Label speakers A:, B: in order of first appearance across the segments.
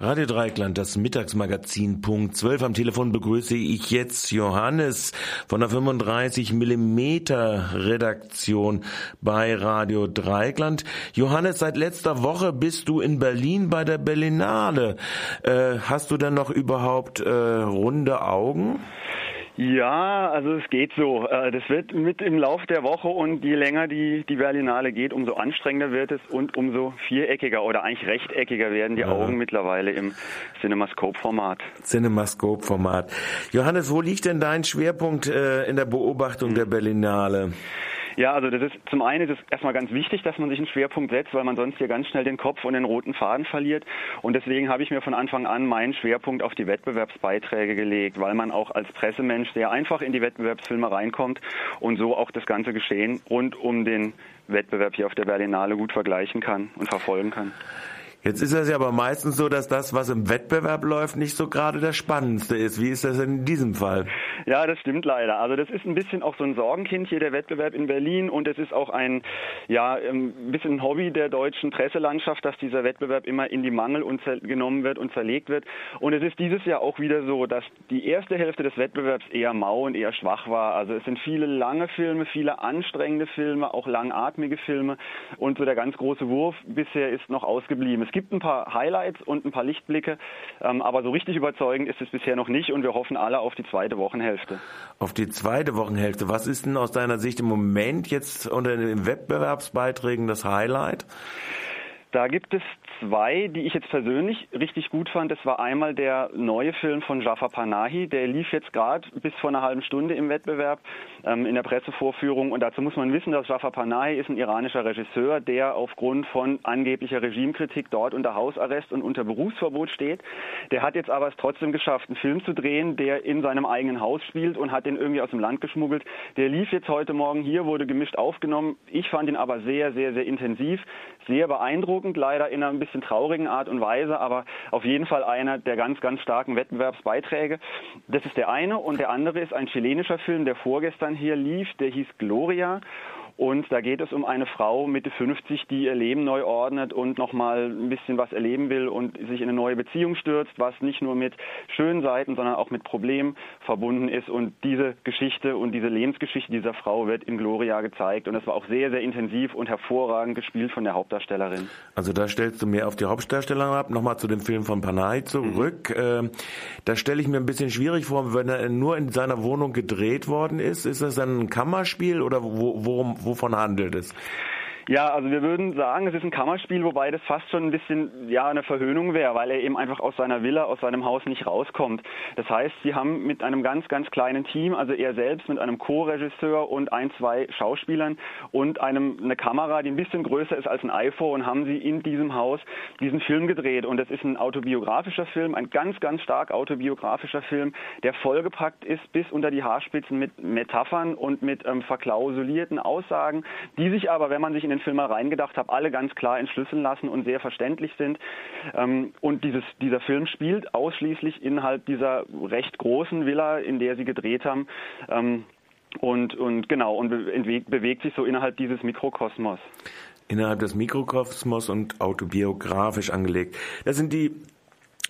A: Radio Dreikland, das Mittagsmagazin Punkt 12. Am Telefon begrüße ich jetzt Johannes von der 35 Millimeter Redaktion bei Radio Dreikland. Johannes, seit letzter Woche bist du in Berlin bei der Berlinale. Äh, hast du denn noch überhaupt äh, runde Augen?
B: Ja, also es geht so. Äh, das wird mit im Lauf der Woche und je länger die, die Berlinale geht, umso anstrengender wird es und umso viereckiger oder eigentlich rechteckiger werden die ja. Augen mittlerweile im Cinemascope-Format.
A: Cinemascope-Format. Johannes, wo liegt denn dein Schwerpunkt äh, in der Beobachtung der Berlinale?
B: Ja, also das ist zum einen ist es erstmal ganz wichtig, dass man sich einen Schwerpunkt setzt, weil man sonst hier ganz schnell den Kopf und den roten Faden verliert. Und deswegen habe ich mir von Anfang an meinen Schwerpunkt auf die Wettbewerbsbeiträge gelegt, weil man auch als Pressemensch sehr einfach in die Wettbewerbsfilme reinkommt und so auch das ganze Geschehen rund um den Wettbewerb hier auf der Berlinale gut vergleichen kann und verfolgen kann.
A: Jetzt ist es ja aber meistens so, dass das, was im Wettbewerb läuft, nicht so gerade das Spannendste ist. Wie ist das in diesem Fall?
B: Ja, das stimmt leider. Also das ist ein bisschen auch so ein Sorgenkind hier, der Wettbewerb in Berlin. Und es ist auch ein, ja, ein bisschen ein Hobby der deutschen Presselandschaft, dass dieser Wettbewerb immer in die Mangel genommen wird und zerlegt wird. Und es ist dieses Jahr auch wieder so, dass die erste Hälfte des Wettbewerbs eher mau und eher schwach war. Also es sind viele lange Filme, viele anstrengende Filme, auch langatmige Filme. Und so der ganz große Wurf bisher ist noch ausgeblieben. Es gibt ein paar Highlights und ein paar Lichtblicke, ähm, aber so richtig überzeugend ist es bisher noch nicht und wir hoffen alle auf die zweite Wochenhälfte.
A: Auf die zweite Wochenhälfte. Was ist denn aus deiner Sicht im Moment jetzt unter den Wettbewerbsbeiträgen das Highlight?
B: Da gibt es zwei, die ich jetzt persönlich richtig gut fand. Das war einmal der neue Film von Jafar Panahi. Der lief jetzt gerade bis vor einer halben Stunde im Wettbewerb ähm, in der Pressevorführung. Und dazu muss man wissen, dass Jafar Panahi ist ein iranischer Regisseur, der aufgrund von angeblicher Regimekritik dort unter Hausarrest und unter Berufsverbot steht. Der hat jetzt aber es trotzdem geschafft, einen Film zu drehen, der in seinem eigenen Haus spielt und hat den irgendwie aus dem Land geschmuggelt. Der lief jetzt heute Morgen hier, wurde gemischt aufgenommen. Ich fand ihn aber sehr, sehr, sehr intensiv, sehr beeindruckend, leider in einer ein bisschen traurigen Art und Weise, aber auf jeden Fall einer der ganz, ganz starken Wettbewerbsbeiträge. Das ist der eine und der andere ist ein chilenischer Film, der vorgestern hier lief, der hieß Gloria und da geht es um eine Frau Mitte 50, die ihr Leben neu ordnet und nochmal ein bisschen was erleben will und sich in eine neue Beziehung stürzt, was nicht nur mit schönen Seiten, sondern auch mit Problemen verbunden ist. Und diese Geschichte und diese Lebensgeschichte dieser Frau wird in Gloria gezeigt. Und das war auch sehr, sehr intensiv und hervorragend gespielt von der Hauptdarstellerin.
A: Also da stellst du mehr auf die Hauptdarstellerin ab. Nochmal zu dem Film von Panay zurück. Mhm. da stelle ich mir ein bisschen schwierig vor, wenn er nur in seiner Wohnung gedreht worden ist. Ist das dann ein Kammerspiel oder wo, worum, wovon handelt es?
B: Ja, also wir würden sagen, es ist ein Kammerspiel, wobei das fast schon ein bisschen ja eine Verhöhnung wäre, weil er eben einfach aus seiner Villa, aus seinem Haus nicht rauskommt. Das heißt, sie haben mit einem ganz, ganz kleinen Team, also er selbst mit einem Co-Regisseur und ein, zwei Schauspielern und einem eine Kamera, die ein bisschen größer ist als ein iPhone, haben sie in diesem Haus diesen Film gedreht. Und das ist ein autobiografischer Film, ein ganz, ganz stark autobiografischer Film, der vollgepackt ist bis unter die Haarspitzen mit Metaphern und mit ähm, verklausulierten Aussagen, die sich aber, wenn man sich in den Film mal reingedacht habe, alle ganz klar entschlüsseln lassen und sehr verständlich sind. Ähm, und dieses, dieser Film spielt ausschließlich innerhalb dieser recht großen Villa, in der sie gedreht haben. Ähm, und, und genau, und bewegt sich so innerhalb dieses Mikrokosmos.
A: Innerhalb des Mikrokosmos und autobiografisch angelegt. Das sind die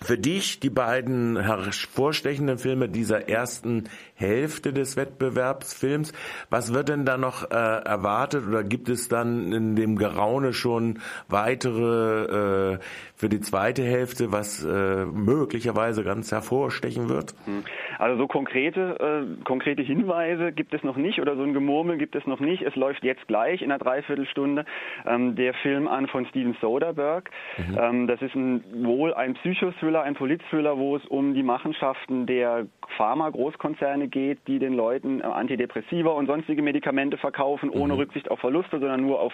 A: für dich die beiden hervorstechenden Filme dieser ersten Hälfte des Wettbewerbsfilms. Was wird denn da noch äh, erwartet oder gibt es dann in dem Geraune schon weitere äh, für die zweite Hälfte, was äh, möglicherweise ganz hervorstechen wird? Hm.
B: Also so konkrete, äh, konkrete Hinweise gibt es noch nicht oder so ein Gemurmel gibt es noch nicht. Es läuft jetzt gleich in einer Dreiviertelstunde ähm, der Film an von Steven Soderbergh. Mhm. Ähm, das ist ein, wohl ein Psychothriller, ein Polizthriller, wo es um die Machenschaften der Pharma-Großkonzerne geht, die den Leuten äh, Antidepressiva und sonstige Medikamente verkaufen, ohne mhm. Rücksicht auf Verluste, sondern nur auf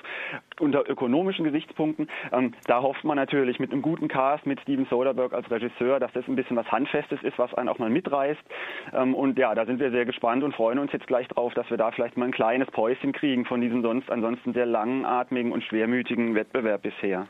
B: unter ökonomischen Gesichtspunkten. Ähm, da hofft man natürlich mit einem guten Cast, mit Steven Soderbergh als Regisseur, dass das ein bisschen was Handfestes ist, was einen auch mal mitreißt. Ähm, und ja, da sind wir sehr gespannt und freuen uns jetzt gleich drauf, dass wir da vielleicht mal ein kleines Päuschen kriegen von diesem sonst ansonsten sehr langatmigen und schwermütigen Wettbewerb bisher.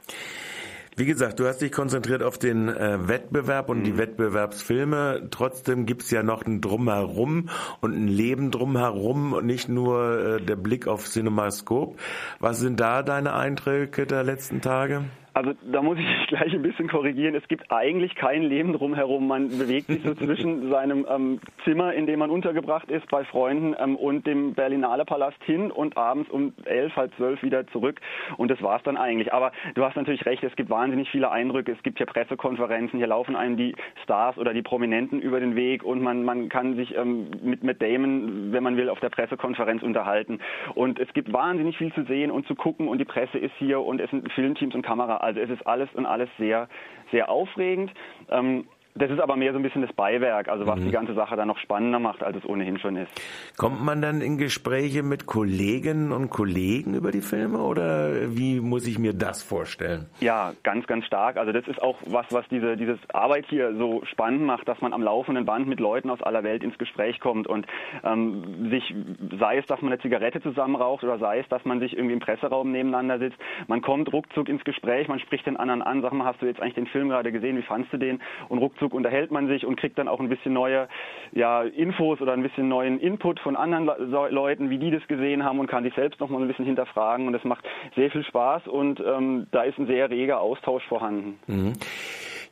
A: Wie gesagt, du hast dich konzentriert auf den äh, Wettbewerb und mhm. die Wettbewerbsfilme. Trotzdem gibt's ja noch ein Drumherum und ein Leben drumherum und nicht nur äh, der Blick auf Cinemascope. Was sind da deine Einträge der letzten Tage?
B: Also da muss ich gleich ein bisschen korrigieren. Es gibt eigentlich kein Leben drumherum. Man bewegt sich so zwischen seinem ähm, Zimmer, in dem man untergebracht ist, bei Freunden ähm, und dem Berlinale Palast hin und abends um elf, halb zwölf wieder zurück. Und das war's dann eigentlich. Aber du hast natürlich recht, es gibt wahnsinnig viele Eindrücke. Es gibt hier Pressekonferenzen, hier laufen einem die Stars oder die Prominenten über den Weg und man, man kann sich ähm, mit, mit Damon, wenn man will, auf der Pressekonferenz unterhalten. Und es gibt wahnsinnig viel zu sehen und zu gucken und die Presse ist hier und es sind Filmteams und Kamera also es ist alles und alles sehr, sehr aufregend. Ähm, das ist aber mehr so ein bisschen das Beiwerk, also was mhm. die ganze Sache dann noch spannender macht, als es ohnehin schon ist.
A: Kommt man dann in Gespräche mit Kolleginnen und Kollegen über die Filme oder wie muss ich mir das vorstellen?
B: Ja, ganz, ganz stark. Also das ist auch was, was diese dieses Arbeit hier so spannend macht, dass man am laufenden Band mit Leuten aus aller Welt ins Gespräch kommt und ähm, sich, sei es, dass man eine Zigarette zusammen raucht oder sei es, dass man sich irgendwie im Presseraum nebeneinander sitzt, man kommt ruckzuck ins Gespräch, man spricht den anderen an, sag mal, hast du jetzt eigentlich den Film gerade gesehen, wie fandst du den? Und ruckzuck ruckzuck unterhält man sich und kriegt dann auch ein bisschen neue ja, Infos oder ein bisschen neuen Input von anderen Le Leuten, wie die das gesehen haben und kann sich selbst noch mal ein bisschen hinterfragen. Und das macht sehr viel Spaß und ähm, da ist ein sehr reger Austausch vorhanden. Mhm.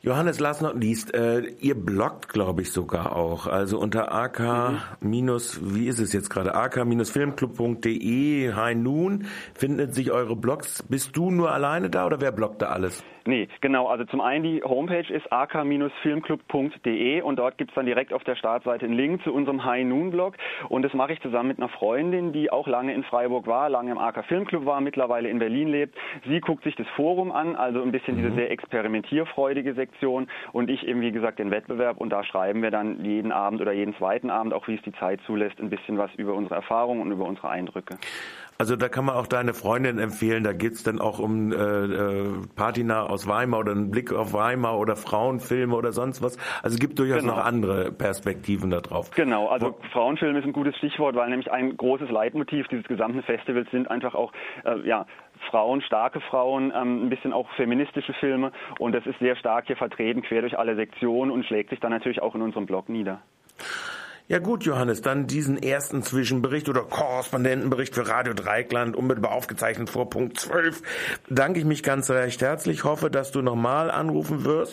A: Johannes last not least, äh, ihr bloggt, glaube ich, sogar auch. Also unter ak minus, wie ist es jetzt gerade? ak-filmclub.de, High Noon, findet sich eure Blogs. Bist du nur alleine da oder wer bloggt da alles?
B: Nee, genau. Also zum einen die Homepage ist ak-filmclub.de und dort gibt's dann direkt auf der Startseite einen Link zu unserem High Noon Blog und das mache ich zusammen mit einer Freundin, die auch lange in Freiburg war, lange im AK Filmclub war, mittlerweile in Berlin lebt. Sie guckt sich das Forum an, also ein bisschen mhm. diese sehr experimentierfreudige Sektion Sektion und ich eben, wie gesagt, den Wettbewerb. Und da schreiben wir dann jeden Abend oder jeden zweiten Abend, auch wie es die Zeit zulässt, ein bisschen was über unsere Erfahrungen und über unsere Eindrücke.
A: Also da kann man auch deine Freundin empfehlen, da geht's dann auch um äh, äh, Patina aus Weimar oder einen Blick auf Weimar oder Frauenfilme oder sonst was. Also es gibt durchaus genau. noch andere Perspektiven darauf.
B: Genau, also Wo Frauenfilm ist ein gutes Stichwort, weil nämlich ein großes Leitmotiv dieses gesamten Festivals sind einfach auch äh, ja, Frauen, starke Frauen, ähm, ein bisschen auch feministische Filme und das ist sehr stark hier vertreten, quer durch alle Sektionen und schlägt sich dann natürlich auch in unserem Blog nieder.
A: Ja gut, Johannes, dann diesen ersten Zwischenbericht oder Korrespondentenbericht für Radio Dreikland, unmittelbar aufgezeichnet vor Punkt 12, danke ich mich ganz recht herzlich. Hoffe, dass du nochmal anrufen wirst.